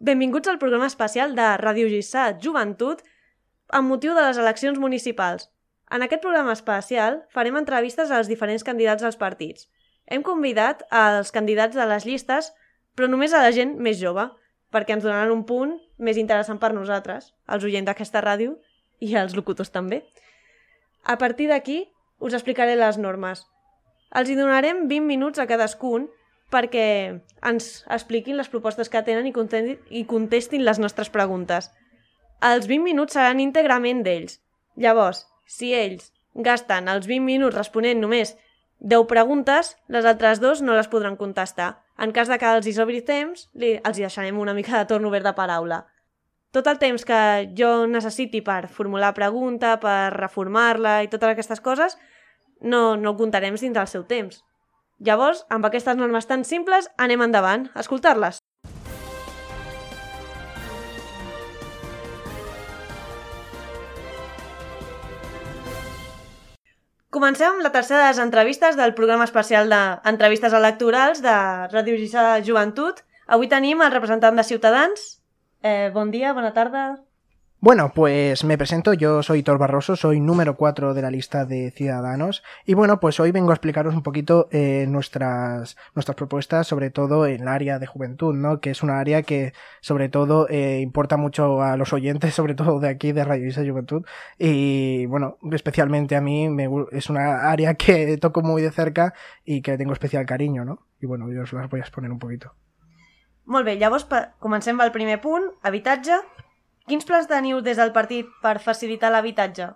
Benvinguts al programa especial de Ràdio Gissà Joventut amb motiu de les eleccions municipals. En aquest programa especial farem entrevistes als diferents candidats als partits. Hem convidat als candidats de les llistes, però només a la gent més jove, perquè ens donaran un punt més interessant per nosaltres, els oients d'aquesta ràdio i els locutors també. A partir d'aquí us explicaré les normes. Els hi donarem 20 minuts a cadascun perquè ens expliquin les propostes que tenen i i contestin les nostres preguntes. Els 20 minuts seran íntegrament d'ells. Llavors, si ells gasten els 20 minuts responent només 10 preguntes, les altres dos no les podran contestar. En cas de que els hi sobri temps, li, els hi deixarem una mica de torn obert de paraula. Tot el temps que jo necessiti per formular pregunta, per reformar-la i totes aquestes coses, no, no ho comptarem dins del seu temps. Llavors, amb aquestes normes tan simples, anem endavant, a escoltar-les. Comencem amb la tercera de les entrevistes del programa especial d'entrevistes electorals de Ràdio Gissà Joventut. Avui tenim el representant de Ciutadans. Eh, bon dia, bona tarda. Bueno, pues me presento, yo soy Tor Barroso, soy número 4 de la lista de Ciudadanos y bueno, pues hoy vengo a explicaros un poquito eh, nuestras, nuestras propuestas, sobre todo en el área de juventud, ¿no? Que es una área que sobre todo eh, importa mucho a los oyentes, sobre todo de aquí de Radio Isa Juventud y bueno, especialmente a mí me, es una área que toco muy de cerca y que tengo especial cariño, ¿no? Y bueno, yo os las voy a exponer un poquito. Molt bé, llavors comencem pel primer punt, habitatge. Quins plans teniu des del partit per facilitar l'habitatge?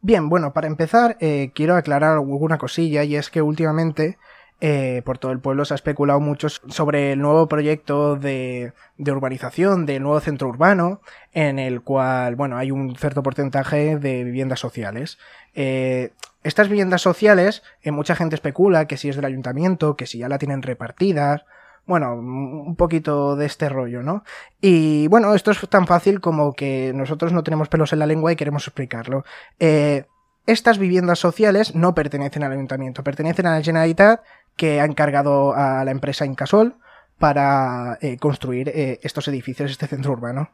Bien, bueno, para empezar, eh, quiero aclarar alguna cosilla y es que últimamente eh, por todo el pueblo se ha especulado mucho sobre el nuevo proyecto de, urbanización, del nuevo centro urbano, en el cual, bueno, hay un cierto porcentaje de viviendas sociales. Eh, estas viviendas sociales, mucha gente especula que si es del ayuntamiento, que si ya la tienen repartidas, bueno, un poquito de este rollo, ¿no? Y bueno, esto es tan fácil como que nosotros no tenemos pelos en la lengua y queremos explicarlo. Eh, estas viviendas sociales no pertenecen al ayuntamiento, pertenecen a la Generalitat que ha encargado a la empresa Incasol para eh, construir eh, estos edificios, este centro urbano.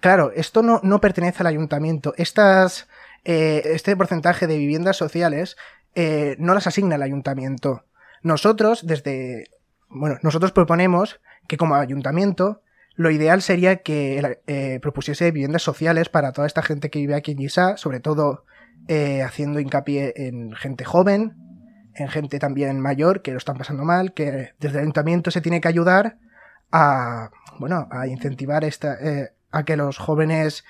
Claro, esto no, no, pertenece al ayuntamiento. Estas, este porcentaje de viviendas sociales no las asigna el ayuntamiento. Nosotros, desde bueno, nosotros proponemos que como ayuntamiento lo ideal sería que eh, propusiese viviendas sociales para toda esta gente que vive aquí en Gisá, sobre todo eh, haciendo hincapié en gente joven, en gente también mayor que lo están pasando mal, que desde el ayuntamiento se tiene que ayudar a, bueno, a incentivar esta, eh, a que los jóvenes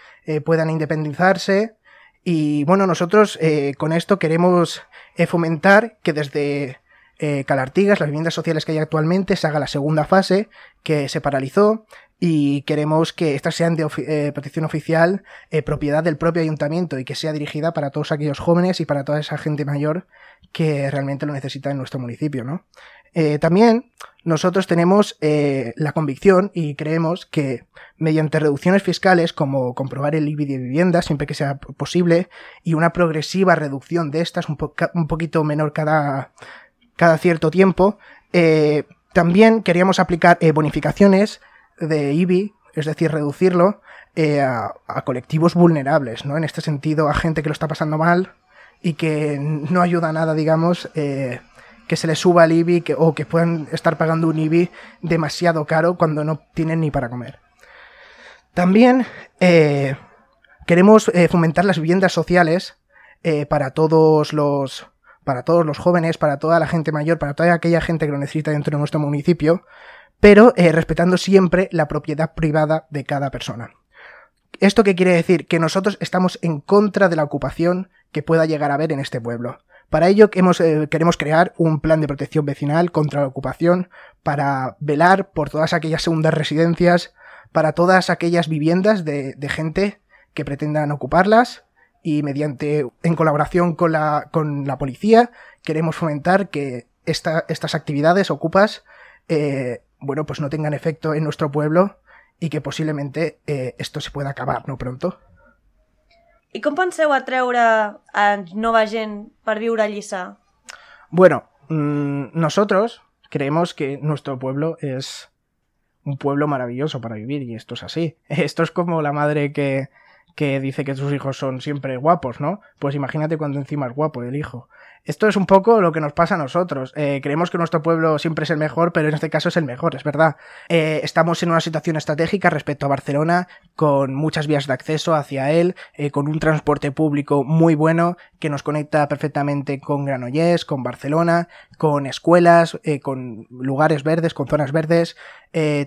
puedan independizarse. Y bueno, nosotros con esto queremos fomentar que desde eh, Calartigas, las viviendas sociales que hay actualmente, se haga la segunda fase que se paralizó y queremos que estas sean de eh, protección oficial, eh, propiedad del propio ayuntamiento y que sea dirigida para todos aquellos jóvenes y para toda esa gente mayor que realmente lo necesita en nuestro municipio, ¿no? Eh, también nosotros tenemos eh, la convicción y creemos que mediante reducciones fiscales como comprobar el IBI de vivienda siempre que sea posible y una progresiva reducción de estas un, po un poquito menor cada, cada cierto tiempo. Eh, también queríamos aplicar eh, bonificaciones de IBI, es decir, reducirlo eh, a, colectivos vulnerables, ¿no? En este sentido, a gente que lo está pasando mal y que no ayuda a nada, digamos, eh, que se les suba el IBI que, o que puedan estar pagando un IBI demasiado caro cuando no tienen ni para comer. También eh, queremos fomentar las viviendas sociales para todos los para todos los jóvenes, para toda la gente mayor, para toda aquella gente que lo necesita dentro de nuestro municipio, pero eh, respetando siempre la propiedad privada de cada persona. ¿Esto qué quiere decir? Que nosotros estamos en contra de la ocupación que pueda llegar a haber en este pueblo. Para ello eh, queremos crear un plan de protección vecinal contra la ocupación para velar por todas aquellas segundas residencias, para todas aquellas viviendas de gente que pretendan ocuparlas y mediante, en colaboración con la, con la policía, queremos fomentar que esta, estas actividades ocupas, eh, bueno, pues no tengan efecto en nuestro pueblo y que posiblemente eh, esto se pueda acabar, ¿no? Pronto. I com penseu atreure a nova gent per viure a Lliçà? Bueno, mmm, nosotros creemos que nuestro pueblo es un pueblo maravilloso para vivir y esto es así. Esto es como la madre que, que dice que sus hijos son siempre guapos, ¿no? Pues imagínate cuando encima es guapo el hijo. Esto es un poco lo que nos pasa a nosotros. Eh, creemos que nuestro pueblo siempre es el mejor, pero en este caso es el mejor, es verdad. Eh, estamos en una situación estratégica respecto a Barcelona, con muchas vías de acceso hacia él, eh, con un transporte público muy bueno que nos conecta perfectamente con Granollers, con Barcelona, con escuelas, con lugares verdes, con zonas verdes,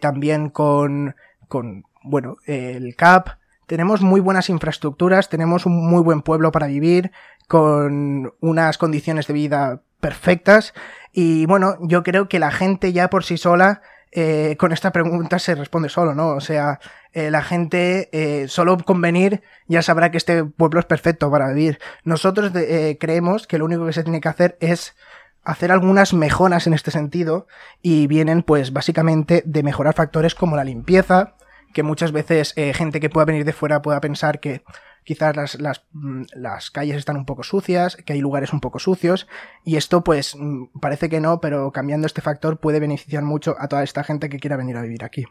también con, con, bueno, el CAP, tenemos muy buenas infraestructuras, tenemos un muy buen pueblo para vivir, con unas condiciones de vida perfectas. Y bueno, yo creo que la gente ya por sí sola, eh, con esta pregunta se responde solo, ¿no? O sea, eh, la gente eh, solo con venir ya sabrá que este pueblo es perfecto para vivir. Nosotros creemos que lo único que se tiene que hacer es hacer algunas mejoras en este sentido y vienen pues básicamente de mejorar factores como la limpieza, que muchas veces eh, gente que pueda venir de fuera pueda pensar que quizás las, las, mm, las, calles están un poco sucias, que hay lugares un poco sucios, y esto pues mm, parece que no, pero cambiando este factor puede beneficiar mucho a toda esta gente que quiera venir a vivir aquí.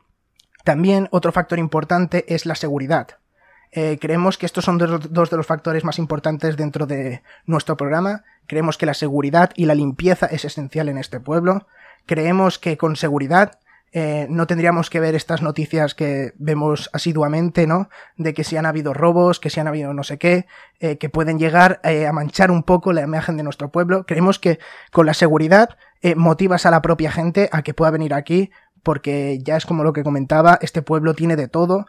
También otro factor importante es la seguridad. Eh, creemos que estos son dos de los factores más importantes dentro de nuestro programa. Creemos que la seguridad y la limpieza es esencial en este pueblo. Creemos que con seguridad eh, no tendríamos que ver estas noticias que vemos asiduamente, ¿no? De que si han habido robos, que si han habido no sé qué, eh, que pueden llegar eh, a manchar un poco la imagen de nuestro pueblo. Creemos que con la seguridad motivas a la propia gente a que pueda venir aquí, porque ya es como lo que comentaba, este pueblo tiene de todo.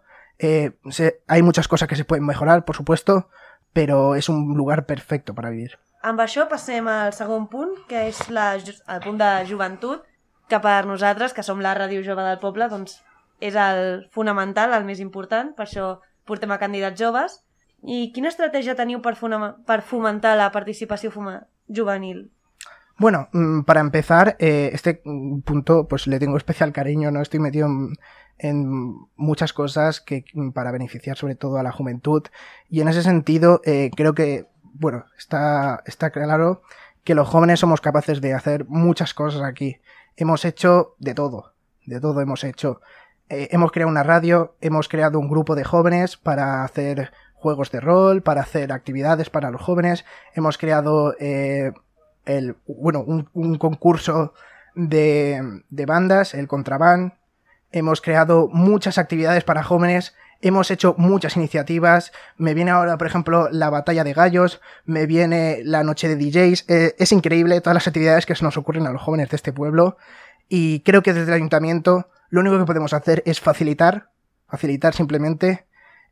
hay muchas cosas que se pueden mejorar, por supuesto, pero es un lugar perfecto para vivir. Amb això al segon que és la, el que per nosaltres, que som la ràdio jove del poble, doncs és el fonamental, el més important, per això portem a candidats joves. I quina estratègia teniu per, per fomentar la participació juvenil? Bueno, mm, para empezar, eh, este punto pues le tengo especial cariño, no estoy metido en, en, muchas cosas que para beneficiar sobre todo a la juventud y en ese sentido eh, creo que, bueno, está, está claro que los jóvenes somos capaces de hacer muchas cosas aquí hemos hecho de todo, de todo hemos hecho. Eh, hemos creado una radio, hemos creado un grupo de jóvenes para hacer juegos de rol, para hacer actividades para los jóvenes, hemos creado eh, el, bueno, un, concurso de, de bandas, el Contraband, hemos creado muchas actividades para jóvenes, hemos hecho muchas iniciativas, me viene ahora, por ejemplo, la batalla de gallos, me viene la noche de DJs, eh, es increíble todas las actividades que se nos ocurren a los jóvenes de este pueblo. Y creo que desde el ayuntamiento lo único que podemos hacer es facilitar, facilitar simplemente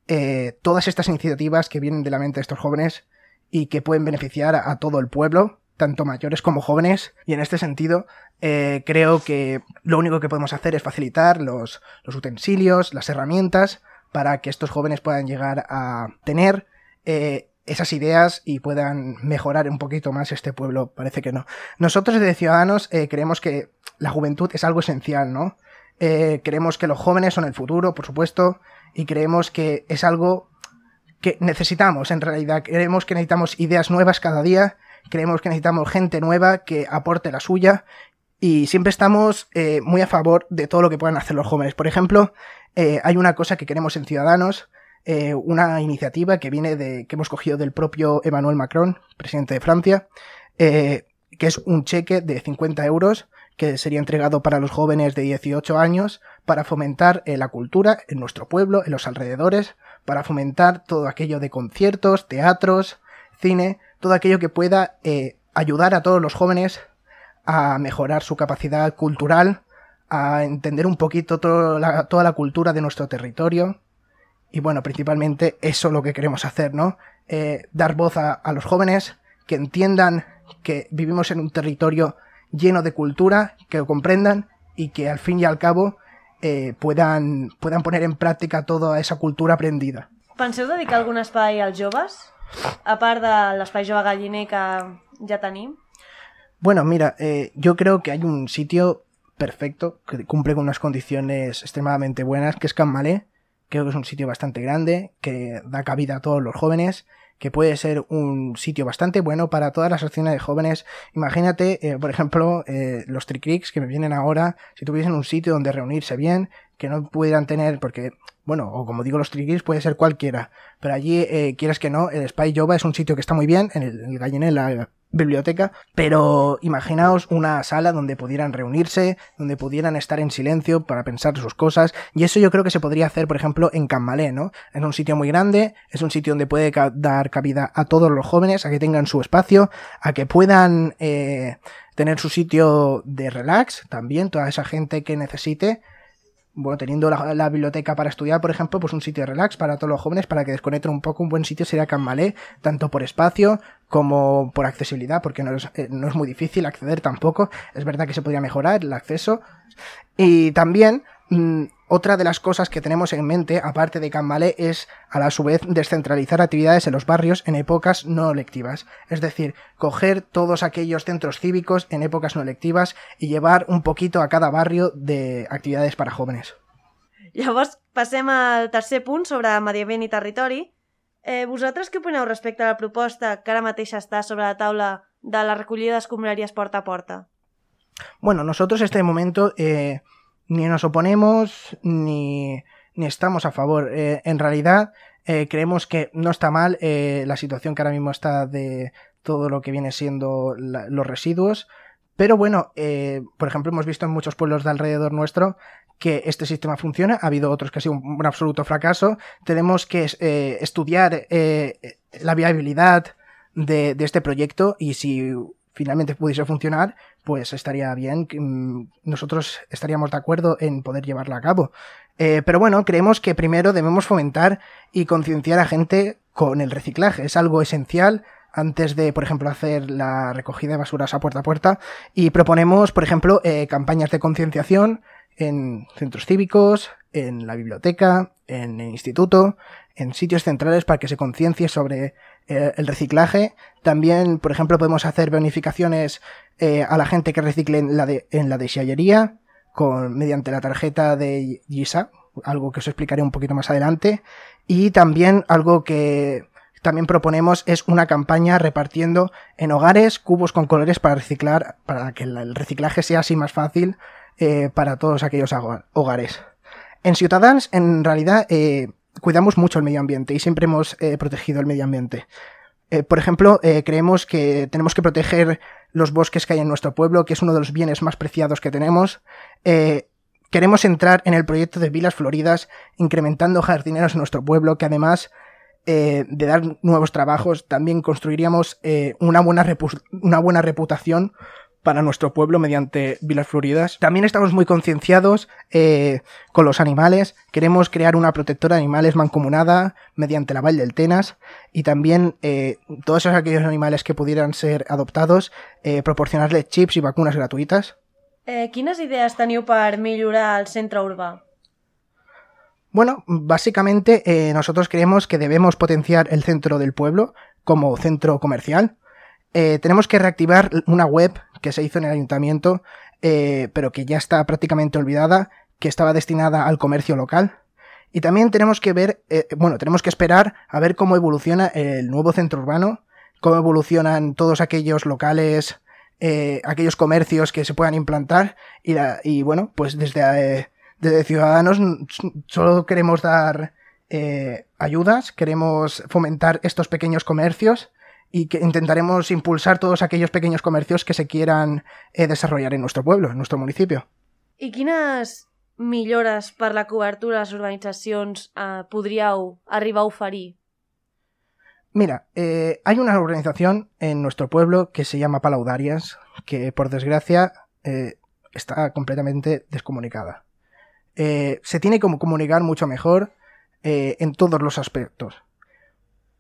eh, todas estas iniciativas que vienen de la mente de estos jóvenes y que pueden beneficiar a, todo el pueblo, tanto mayores como jóvenes, y en este sentido eh, creo que lo único que podemos hacer es facilitar los, los utensilios, las herramientas, para que estos jóvenes puedan llegar a tener eh, esas ideas y puedan mejorar un poquito más este pueblo. Parece que no. Nosotros de Ciudadanos eh, creemos que la juventud es algo esencial, ¿no? Eh, creemos que los jóvenes son el futuro, por supuesto, y creemos que es algo que necesitamos en realidad. Creemos que necesitamos ideas nuevas cada día, creemos que necesitamos gente nueva que aporte la suya y siempre estamos muy a favor de todo lo que puedan hacer los jóvenes. Por ejemplo, eh, hay una cosa que queremos en Ciudadanos, eh, una iniciativa que viene de, que hemos cogido del propio Emmanuel Macron, presidente de Francia, eh, que es un cheque de 50 euros que sería entregado para los jóvenes de 18 años para fomentar la cultura en nuestro pueblo, en los alrededores, para fomentar todo aquello de conciertos, teatros, cine, todo aquello que pueda ayudar a todos los jóvenes a mejorar su capacidad cultural, a entender un poquito toda la cultura de nuestro territorio. Y bueno, principalmente eso es lo que queremos hacer, ¿no? Eh, dar voz a, los jóvenes, que entiendan que vivimos en un territorio lleno de cultura, que lo comprendan y que al fin y al cabo eh, puedan, puedan poner en práctica toda esa cultura aprendida. Penseu dedicar algún espai als joves? A de l'espai jove galliner que ja? Bueno, mira, eh, yo creo que hay un sitio perfecto, que cumple con unas condiciones extremadamente buenas, que es Canmalé. Creo que es un sitio bastante grande, que da cabida a todos los jóvenes, que puede ser un sitio bastante bueno para todas las acciones de jóvenes. Imagínate, eh, por ejemplo, eh, los tricrics que me vienen ahora, si tuviesen un sitio donde reunirse bien, que no pudieran tener, porque, bueno, o como digo, los triguis puede ser cualquiera, pero allí, eh, quieras que no, el Spy Jova es un sitio que está muy bien, en el, en el la biblioteca, pero imaginaos una sala donde pudieran reunirse, donde pudieran estar en silencio para pensar sus cosas, y eso yo creo que se podría hacer, por ejemplo, en Cammalé, ¿no? Es un sitio muy grande, es un sitio donde puede dar cabida a todos los jóvenes, a que tengan su espacio, a que puedan eh, tener su sitio de relax, también, toda esa gente que necesite, bueno, teniendo la, biblioteca para estudiar, por ejemplo, pues un sitio de relax para todos los jóvenes, para que desconecten un poco, un buen sitio sería Canmalé, tanto por espacio como por accesibilidad, porque no es, eh, no es muy difícil acceder tampoco. Es verdad que se podría mejorar el acceso. Y también, mm, otra de las cosas que tenemos en mente, aparte de Canmalé, es a la su vez descentralizar actividades en los barrios en épocas no lectivas. Es decir, coger todos aquellos centros cívicos en épocas no lectivas y llevar un poquito a cada barrio de actividades para jóvenes. Llavors, passem al tercer punt sobre mediament i territori. Eh, vosaltres què opineu respecte a la proposta que ara mateix està sobre la taula de la recollida d'escombraries porta a porta? Bueno, nosotros en este momento eh, ni nos oponemos ni, ni estamos a favor. Eh, en realidad, eh, creemos que no está mal eh, la situación que ahora mismo está de todo lo que viene siendo los residuos. Pero bueno, por ejemplo, hemos visto en muchos pueblos de alrededor nuestro que este sistema funciona. Ha habido otros que ha sido un, absoluto fracaso. Tenemos que estudiar la viabilidad de, este proyecto y si finalmente pudiese funcionar, pues estaría bien. Mm, nosotros estaríamos de acuerdo en poder llevarla a cabo. Eh, pero bueno, creemos que primero debemos fomentar y concienciar a gente con el reciclaje. Es algo esencial antes de, por ejemplo, hacer la recogida de basuras a puerta a puerta. Y proponemos, por ejemplo, eh, campañas de concienciación en centros cívicos, en la biblioteca, en el instituto, en sitios centrales para que se conciencie sobre eh, el reciclaje. También, por ejemplo, podemos hacer bonificaciones eh, a la gente que recicle en la de, con, mediante la tarjeta de GISA, algo que os explicaré un poquito más adelante. Y también algo que también proponemos es una campaña repartiendo en hogares cubos con colores para reciclar, para que el reciclaje sea así más fácil eh, para todos aquellos hogares. En Ciutadans, en realidad, eh, cuidamos mucho el medio ambiente y siempre hemos eh, protegido el medio ambiente. Eh, por ejemplo, creemos que tenemos que proteger los bosques que hay en nuestro pueblo, que es uno de los bienes más preciados que tenemos. Queremos entrar en el proyecto de Vilas Floridas, incrementando jardineros en nuestro pueblo, que además de dar nuevos trabajos, también construiríamos una, buena una buena reputación para nuestro pueblo mediante Vilas Floridas. También estamos muy concienciados eh, con los animales. Queremos crear una protectora de animales mancomunada mediante la Valle del Tenas y también eh, todos aquellos animales que pudieran ser adoptados, eh, proporcionarles chips y vacunas gratuitas. Eh, quines idees teniu per millorar el centre urbà? Bueno, básicamente eh, nosotros creemos que debemos potenciar el centro del pueblo como centro comercial. Eh, tenemos que reactivar una web que se hizo en el ayuntamiento, eh, pero que ya está prácticamente olvidada, que estaba destinada al comercio local. Y también tenemos que ver, eh, bueno, tenemos que esperar a ver cómo evoluciona el nuevo centro urbano, cómo evolucionan todos aquellos locales, eh, aquellos comercios que se puedan implantar. Y, bueno, pues desde, desde Ciudadanos solo queremos dar ayudas, queremos fomentar estos pequeños comercios y que intentaremos impulsar todos aquellos pequeños comercios que se quieran eh, desarrollar en nuestro pueblo, en nuestro municipio. I quines millores per la cobertura de les urbanitzacions eh, podríeu arribar a oferir? Mira, eh, hay una organización en nuestro pueblo que se llama Palaudarias, que por desgracia eh, está completamente descomunicada. Eh, se tiene que comunicar mucho mejor en todos los aspectos.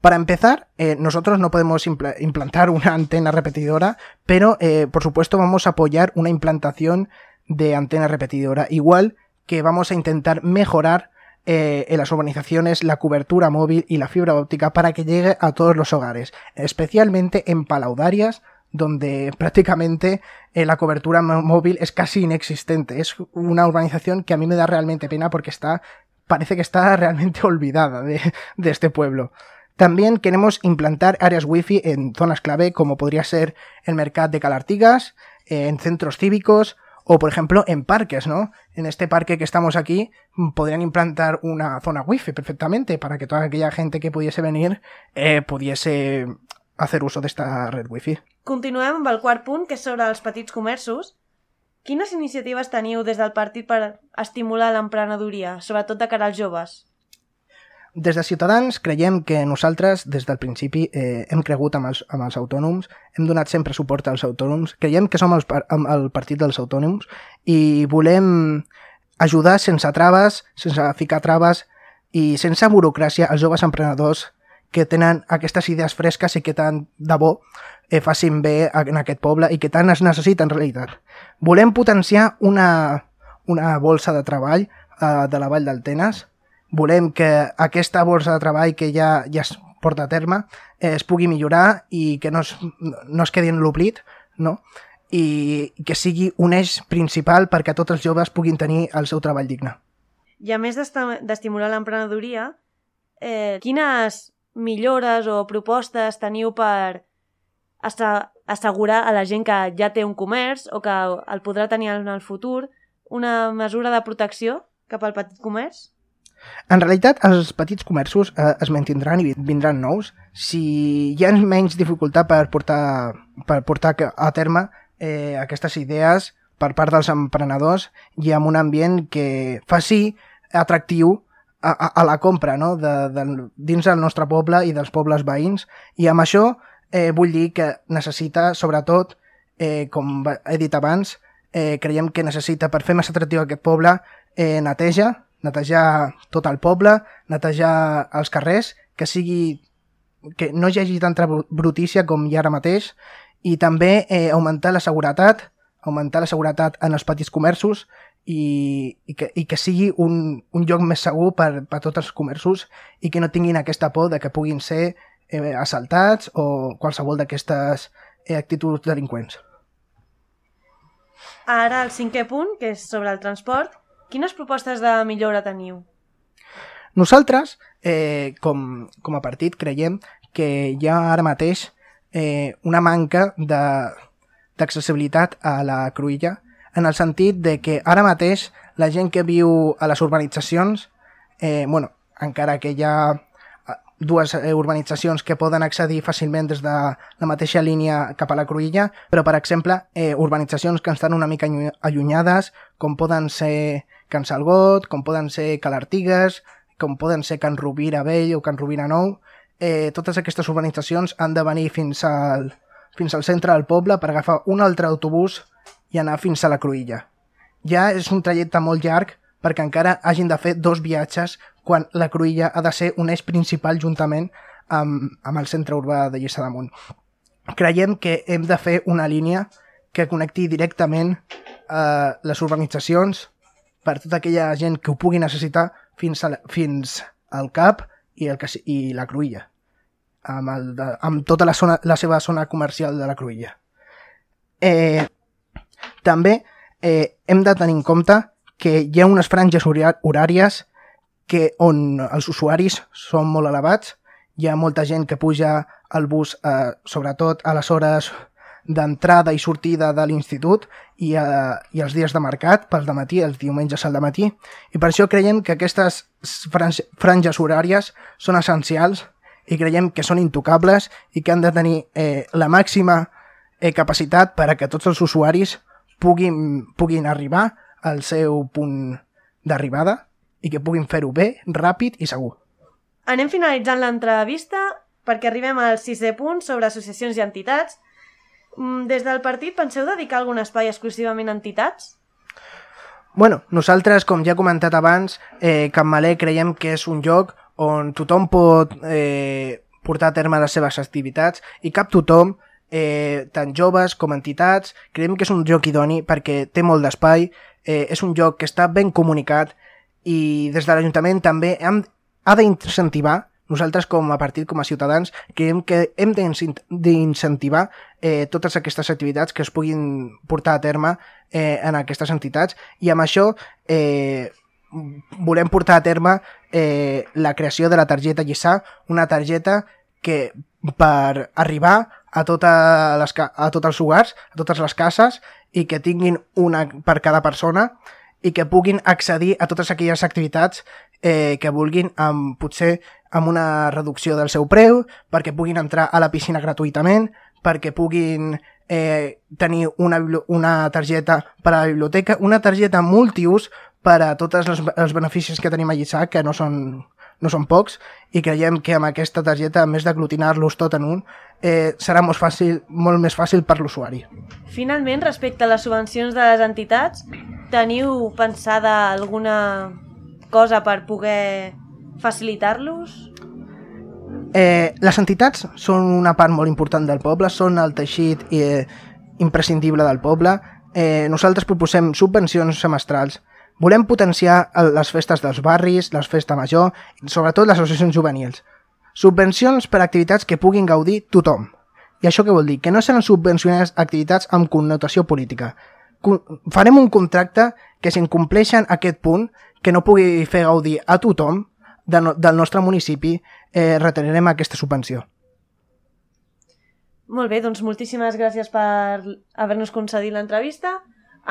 Para empezar, eh, nosotros no podemos impl implantar una antena repetidora, pero eh, por supuesto vamos a apoyar una implantación de antena repetidora, igual que vamos a intentar mejorar eh, en las urbanizaciones la cobertura móvil y la fibra óptica para que llegue a todos los hogares, especialmente en palaudarias, donde prácticamente la cobertura móvil es casi inexistente. Es una urbanización que a mí me da realmente pena porque está, parece que está realmente olvidada de, de este pueblo. También queremos implantar áreas wifi en zonas clave como podría ser el mercado de Calartigas, en centros cívicos O, por ejemplo, en parques, ¿no? En este parque que estamos aquí, mm, podrían implantar una zona wifi perfectamente para que toda aquella gente que pudiese venir eh, pudiese hacer uso d'esta red wifi. Continuem amb el quart punt, que és sobre els petits comerços. Quines iniciatives teniu des del partit per estimular l'emprenedoria, sobretot de cara als joves? Des de Ciutadans creiem que nosaltres, des del principi, eh, hem cregut amb els, amb els autònoms, hem donat sempre suport als autònoms, creiem que som amb el partit dels autònoms i volem ajudar sense traves, sense ficar traves i sense burocràcia als joves emprenedors que tenen aquestes idees fresques i que tant de bo eh, facin bé en aquest poble i que tant es necessita en realitat. Volem potenciar una, una bolsa de treball eh, de la Vall del Tenes, volem que aquesta borsa de treball que ja, ja es porta a terme eh, es pugui millorar i que no es, no es quedi en l'oblit, no? i que sigui un eix principal perquè tots els joves puguin tenir el seu treball digne. I a més d'estimular l'emprenedoria, eh, quines millores o propostes teniu per assegurar a la gent que ja té un comerç o que el podrà tenir en el futur una mesura de protecció cap al petit comerç? En realitat, els petits comerços eh, es mantindran i vindran nous si hi ha menys dificultat per portar, per portar a terme eh, aquestes idees per part dels emprenedors i amb un ambient que faci atractiu a, a, a la compra no? de, de, dins del nostre poble i dels pobles veïns i amb això eh, vull dir que necessita, sobretot, eh, com he dit abans, eh, creiem que necessita, per fer més atractiu aquest poble, eh, neteja, netejar tot el poble, netejar els carrers, que sigui que no hi hagi tanta bru- brutícia com hi ha ara mateix i també eh, augmentar la seguretat, augmentar la seguretat en els petits comerços i, i, que, i que sigui un, un lloc més segur per, per tots els comerços i que no tinguin aquesta por de que puguin ser eh, assaltats o qualsevol d'aquestes eh, actituds delinqüents. Ara el cinquè punt, que és sobre el transport. Quines propostes de millora teniu? Nosaltres, eh, com, com a partit, creiem que hi ha ara mateix eh, una manca d'accessibilitat a la cruïlla en el sentit de que ara mateix la gent que viu a les urbanitzacions, eh, bueno, encara que hi ha eh, dues eh, urbanitzacions que poden accedir fàcilment des de la mateixa línia cap a la Cruïlla, però, per exemple, eh, urbanitzacions que estan una mica allu- allunyades, com poden ser Can Salgot, com poden ser Cal Artigues, com poden ser Can Rovira Vell o Can Rovira Nou, eh, totes aquestes urbanitzacions han de venir fins al, fins al centre del poble per agafar un altre autobús i anar fins a la Cruïlla. Ja és un trajecte molt llarg perquè encara hagin de fer dos viatges quan la Cruïlla ha de ser un eix principal juntament amb, amb el centre urbà de Lliçà d'Amunt. Creiem que hem de fer una línia que connecti directament eh, les urbanitzacions per tota aquella gent que ho pugui necessitar fins, a la, fins al CAP i, el, casi- i la Cruïlla, amb, el de, amb tota la, zona, la seva zona comercial de la Cruïlla. Eh, també eh, hem de tenir en compte que hi ha unes franges horàries que on els usuaris són molt elevats, hi ha molta gent que puja al bus, eh, sobretot a les hores d'entrada i sortida de l'institut i, eh, i els dies de mercat, pel matí, els diumenges al matí. I per això creiem que aquestes franges, horàries són essencials i creiem que són intocables i que han de tenir eh, la màxima eh, capacitat per a que tots els usuaris puguin, puguin arribar al seu punt d'arribada i que puguin fer-ho bé, ràpid i segur. Anem finalitzant l'entrevista perquè arribem al sisè punt sobre associacions i entitats. Mm, Des del partit penseu dedicar algun espai exclusivament a entitats? Bueno, nosaltres, com ja he comentat abans, eh, Can Malé creiem que és un lloc on tothom pot eh, portar a terme les seves activitats i cap tothom, eh, tant joves com entitats, creiem que és un lloc idoni perquè té molt d'espai, eh, és un lloc que està ben comunicat i des de l'Ajuntament també hem, ha d'incentivar nosaltres com a partit, com a ciutadans, creiem que hem d'incent- d'incentivar eh, totes aquestes activitats que es puguin portar a terme eh, en aquestes entitats. I amb això eh, volem portar a terme eh, la creació de la targeta Lliçà, una targeta que per arribar a, tota les, a tots els hogars, a totes les cases i que tinguin una per cada persona i que puguin accedir a totes aquelles activitats eh, que vulguin amb, potser amb una reducció del seu preu, perquè puguin entrar a la piscina gratuïtament, perquè puguin eh, tenir una, una targeta per a la biblioteca, una targeta multiús per a tots els, els beneficis que tenim a Lliçà, que no són, no són pocs, i creiem que amb aquesta targeta, a més d'aglutinar-los tot en un, eh, serà molt, fàcil, molt més fàcil per l'usuari. Finalment, respecte a les subvencions de les entitats, teniu pensada alguna cosa per poder facilitar-los? Eh, les entitats són una part molt important del poble, són el teixit eh, imprescindible del poble. Eh, nosaltres proposem subvencions semestrals. Volem potenciar les festes dels barris, les festes major, sobretot les associacions juvenils. Subvencions per a activitats que puguin gaudir tothom. I això què vol dir? Que no seran subvencionades activitats amb connotació política. Farem un contracte que s'incompleixen aquest punt, que no pugui fer gaudir a tothom, de no, del nostre municipi eh, retenirem aquesta subvenció. Molt bé, doncs moltíssimes gràcies per haver-nos concedit l'entrevista.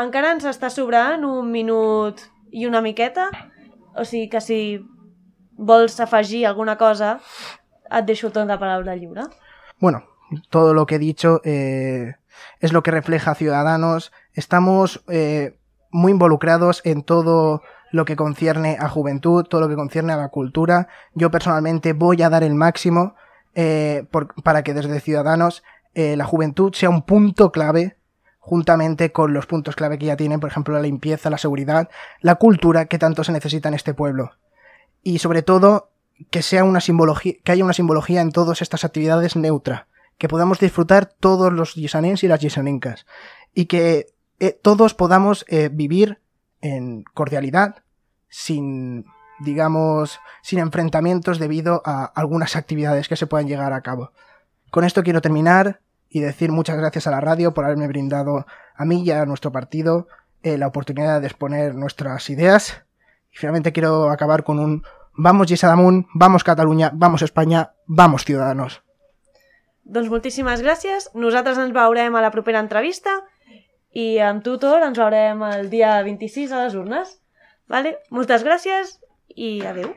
Encara ens està sobrant un minut i una miqueta, o sigui que si vols afegir alguna cosa, et deixo tot la paraula lliure. Bueno, todo lo que he dicho eh, es lo que refleja Ciudadanos. Estamos eh, muy involucrados en todo lo que concierne a juventud, todo lo que concierne a la cultura. Yo personalmente voy a dar el máximo eh, por, para que desde Ciudadanos eh, la juventud sea un punto clave juntamente con los puntos clave que ya tienen, por ejemplo, la limpieza, la seguridad, la cultura que tanto se necesita en este pueblo. Y sobre todo, que sea una simbología, que haya una simbología en todas estas actividades neutra, que podamos disfrutar todos los gisanenses y las gisanencas, y que eh, todos podamos eh, vivir en cordialidad, sin, digamos, sin enfrentamientos debido a algunas actividades que se puedan llegar a cabo. Con esto quiero terminar y decir muchas gracias a la radio por haberme brindado a mí y a nuestro partido eh, la oportunidad de exponer nuestras ideas. Y finalmente quiero acabar con un vamos Gisadamunt, vamos Cataluña, vamos España, vamos Ciudadanos. Doncs moltíssimes gràcies. Nosaltres ens veurem a la propera entrevista i amb Tutor ens veurem el dia 26 a les urnes. Vale? Moltes gràcies i adeu.